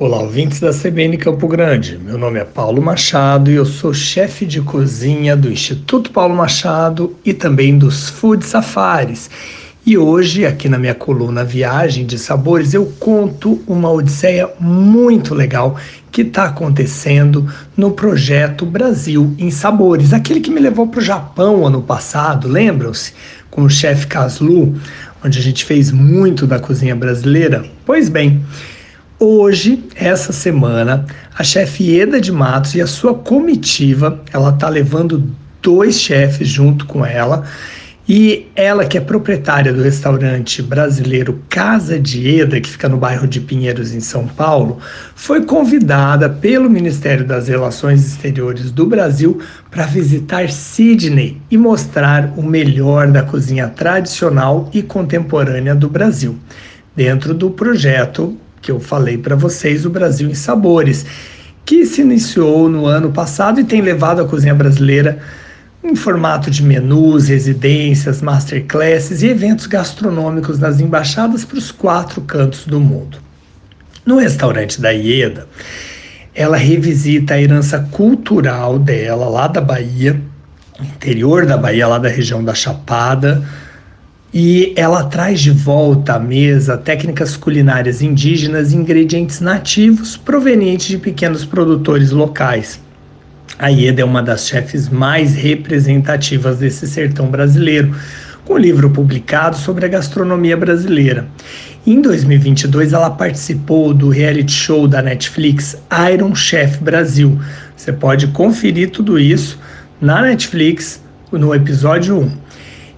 Olá, ouvintes da CBN Campo Grande. Meu nome é Paulo Machado e eu sou chefe de cozinha do Instituto Paulo Machado e também dos Food Safaris. E hoje, aqui na minha coluna Viagem de Sabores, eu conto uma odisseia muito legal que está acontecendo no projeto Brasil em Sabores, aquele que me levou para o Japão ano passado, lembram-se? Com o chefe Caslu, onde a gente fez muito da cozinha brasileira. Pois bem, Hoje, essa semana, a chefe Eda de Matos e a sua comitiva, ela tá levando dois chefes junto com ela. E ela, que é proprietária do restaurante brasileiro Casa de Eda, que fica no bairro de Pinheiros, em São Paulo, foi convidada pelo Ministério das Relações Exteriores do Brasil para visitar Sydney e mostrar o melhor da cozinha tradicional e contemporânea do Brasil, dentro do projeto que eu falei para vocês, o Brasil em Sabores, que se iniciou no ano passado e tem levado a cozinha brasileira em formato de menus, residências, masterclasses e eventos gastronômicos nas embaixadas para os quatro cantos do mundo. No restaurante da Ieda, ela revisita a herança cultural dela lá da Bahia, interior da Bahia, lá da região da Chapada, e ela traz de volta à mesa técnicas culinárias indígenas e ingredientes nativos provenientes de pequenos produtores locais. A Ieda é uma das chefes mais representativas desse sertão brasileiro, com um livro publicado sobre a gastronomia brasileira. Em 2022, ela participou do reality show da Netflix Iron Chef Brasil. Você pode conferir tudo isso na Netflix no episódio 1.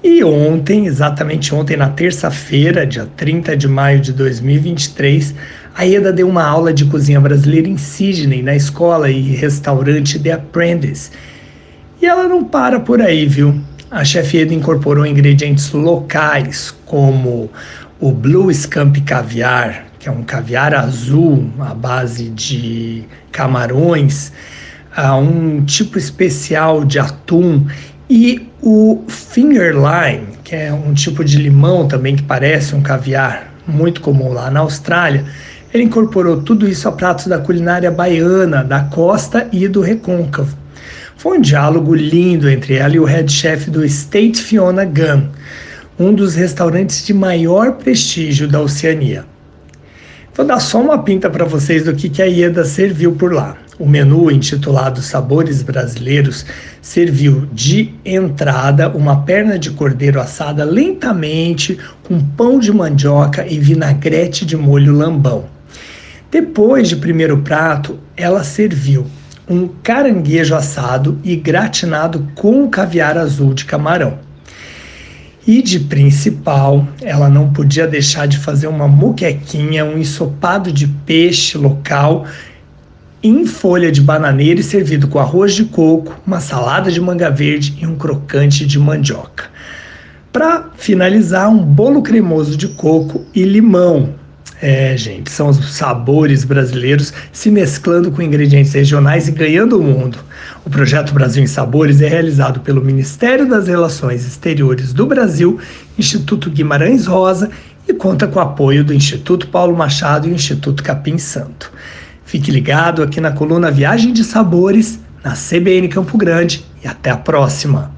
E ontem, exatamente ontem, na terça-feira, dia 30 de maio de 2023, a Eda deu uma aula de cozinha brasileira em Sydney, na escola e restaurante The Apprentice. E ela não para por aí, viu? A chefe Eda incorporou ingredientes locais, como o Blue Scamp Caviar, que é um caviar azul à base de camarões, um tipo especial de atum e o finger lime, que é um tipo de limão também que parece um caviar muito comum lá na Austrália, ele incorporou tudo isso a pratos da culinária baiana, da costa e do recôncavo. Foi um diálogo lindo entre ela e o head chef do State Fiona Gunn, um dos restaurantes de maior prestígio da Oceania. Vou dar só uma pinta para vocês do que, que a Ieda serviu por lá. O menu, intitulado Sabores Brasileiros, serviu de entrada uma perna de cordeiro assada lentamente com pão de mandioca e vinagrete de molho lambão. Depois de primeiro prato, ela serviu um caranguejo assado e gratinado com caviar azul de camarão. E de principal, ela não podia deixar de fazer uma muquequinha, um ensopado de peixe local em folha de bananeira e servido com arroz de coco, uma salada de manga verde e um crocante de mandioca. Para finalizar, um bolo cremoso de coco e limão, é, gente, são os sabores brasileiros se mesclando com ingredientes regionais e ganhando o mundo. O projeto Brasil em Sabores é realizado pelo Ministério das Relações Exteriores do Brasil, Instituto Guimarães Rosa e conta com o apoio do Instituto Paulo Machado e Instituto Capim Santo. Fique ligado aqui na coluna Viagem de Sabores, na CBN Campo Grande e até a próxima!